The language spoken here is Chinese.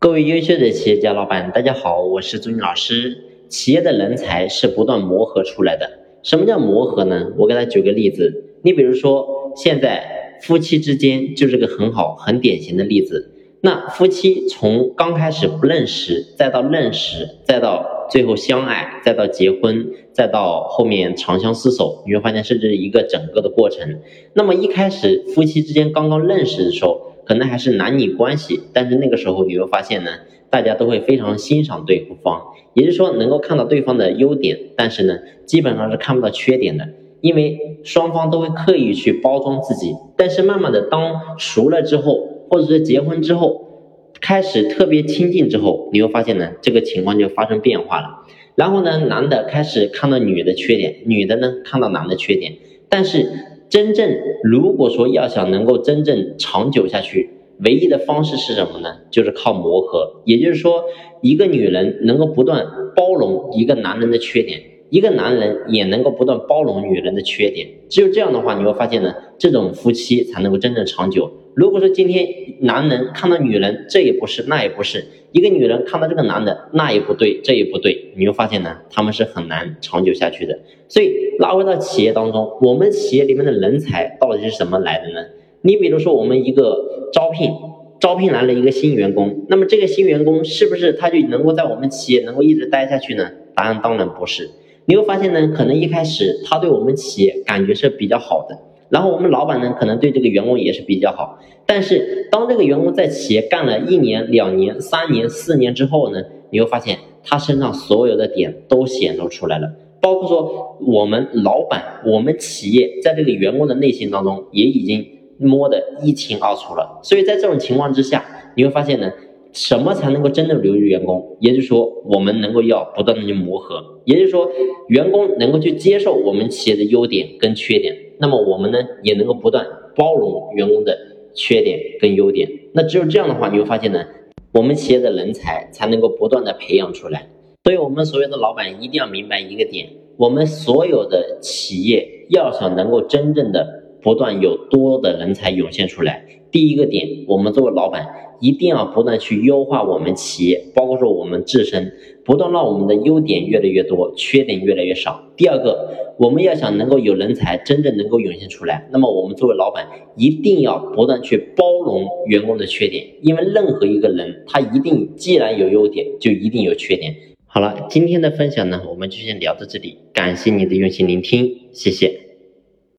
各位优秀的企业家老板，大家好，我是朱军老师。企业的人才是不断磨合出来的。什么叫磨合呢？我给大家举个例子，你比如说现在夫妻之间就是个很好、很典型的例子。那夫妻从刚开始不认识，再到认识，再到最后相爱，再到结婚，再到后面长相厮守，你会发现是这一个整个的过程。那么一开始夫妻之间刚刚认识的时候，可能还是男女关系，但是那个时候你会发现呢，大家都会非常欣赏对方，也就是说能够看到对方的优点，但是呢，基本上是看不到缺点的，因为双方都会刻意去包装自己。但是慢慢的，当熟了之后，或者是结婚之后，开始特别亲近之后，你会发现呢，这个情况就发生变化了。然后呢，男的开始看到女的缺点，女的呢看到男的缺点，但是。真正如果说要想能够真正长久下去，唯一的方式是什么呢？就是靠磨合。也就是说，一个女人能够不断包容一个男人的缺点，一个男人也能够不断包容女人的缺点。只有这样的话，你会发现呢，这种夫妻才能够真正长久。如果说今天男人看到女人这也不是那也不是，一个女人看到这个男的那也不对这也不对，你会发现呢，他们是很难长久下去的。所以拉回到企业当中，我们企业里面的人才到底是什么来的呢？你比如说我们一个招聘，招聘来了一个新员工，那么这个新员工是不是他就能够在我们企业能够一直待下去呢？答案当然不是。你会发现呢，可能一开始他对我们企业感觉是比较好的。然后我们老板呢，可能对这个员工也是比较好，但是当这个员工在企业干了一年、两年、三年、四年之后呢，你会发现他身上所有的点都显露出来了，包括说我们老板、我们企业在这个员工的内心当中也已经摸得一清二楚了。所以在这种情况之下，你会发现呢，什么才能够真正留住员工？也就是说，我们能够要不断的去磨合，也就是说，员工能够去接受我们企业的优点跟缺点。那么我们呢也能够不断包容员工的缺点跟优点，那只有这样的话，你会发现呢，我们企业的人才才能够不断的培养出来。所以，我们所有的老板一定要明白一个点：我们所有的企业要想能够真正的不断有多的人才涌现出来，第一个点，我们作为老板。一定要不断去优化我们企业，包括说我们自身，不断让我们的优点越来越多，缺点越来越少。第二个，我们要想能够有人才真正能够涌现出来，那么我们作为老板一定要不断去包容员工的缺点，因为任何一个人他一定既然有优点，就一定有缺点。好了，今天的分享呢，我们就先聊到这里，感谢你的用心聆听，谢谢。